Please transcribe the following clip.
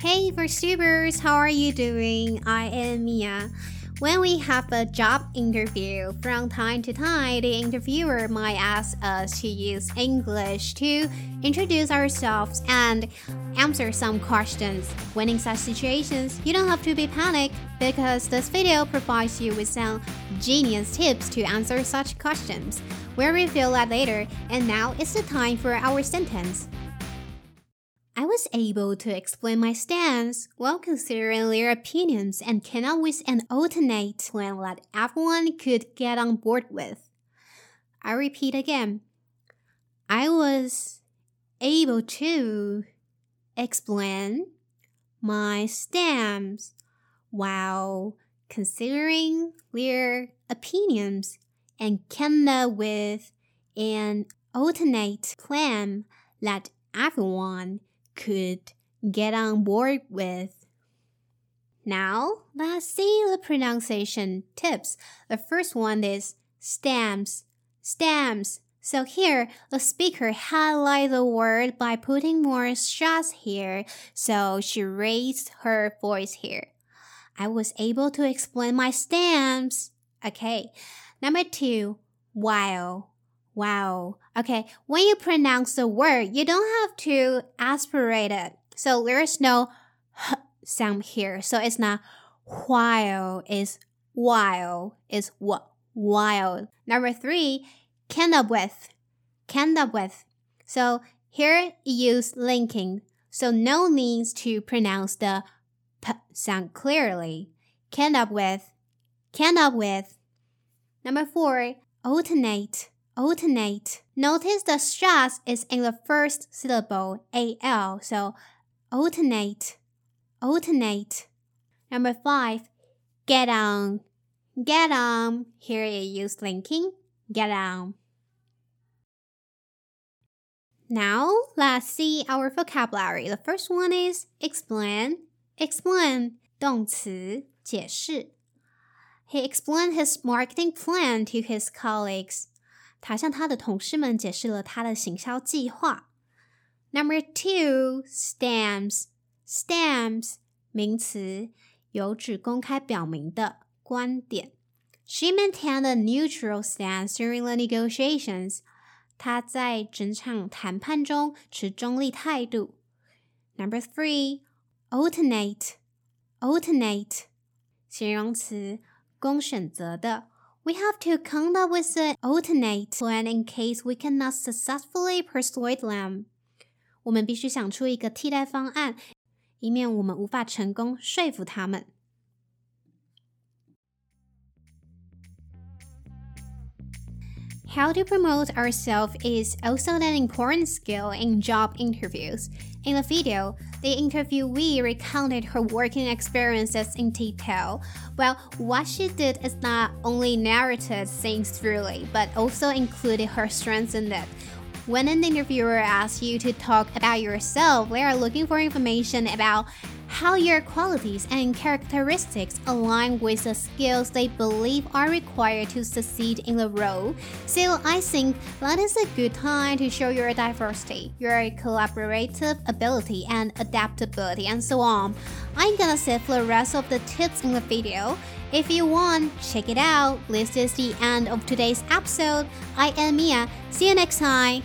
Hey VoiceTubers, how are you doing? I am Mia. When we have a job interview, from time to time, the interviewer might ask us to use English to introduce ourselves and answer some questions. When in such situations, you don't have to be panicked because this video provides you with some genius tips to answer such questions. We'll reveal that later, and now it's the time for our sentence. I was able to explain my stance while considering their opinions and came up with an alternate plan that everyone could get on board with. I repeat again. I was able to explain my stance while considering their opinions and came up with an alternate plan that everyone could get on board with. Now, let's see the pronunciation tips. The first one is stamps. Stamps. So here, the speaker highlight the word by putting more stress here, so she raised her voice here. I was able to explain my stamps. Okay. Number two, while. Wow. Okay, when you pronounce the word, you don't have to aspirate it. So there's no h sound here. So it's not while, it's while, it's while. Number three, can up with. Can up with. So here you use linking. So no needs to pronounce the p sound clearly. Can up with. Can up with. Number four, alternate alternate. Notice the stress is in the first syllable, al, so alternate, alternate. Number five, get on, get on. Here you use linking, get on. Now let's see our vocabulary. The first one is explain, explain, 动词解释. He explained his marketing plan to his colleagues. 他向他的同事们解释了他的行销计划。Number two, stamps. Stamps 名词，有指公开表明的观点。She maintained a neutral stance during the negotiations. 她在整场谈判中持中立态度。Number three, alternate. Alternate 形容词，供选择的。 we have to come up with an alternate plan in case we cannot successfully persuade them. 我们必须想出一个替代方案，以免我们无法成功说服他们。 How to promote ourselves is also an important skill in job interviews. In the video, the interviewee recounted her working experiences in detail. Well, what she did is not only narrated things thoroughly, but also included her strengths in it. When an interviewer asks you to talk about yourself, they are looking for information about how your qualities and characteristics align with the skills they believe are required to succeed in the role. So I think that is a good time to show your diversity, your collaborative ability and adaptability and so on. I'm gonna save the rest of the tips in the video. If you want, check it out. This is the end of today's episode. I am Mia. See you next time.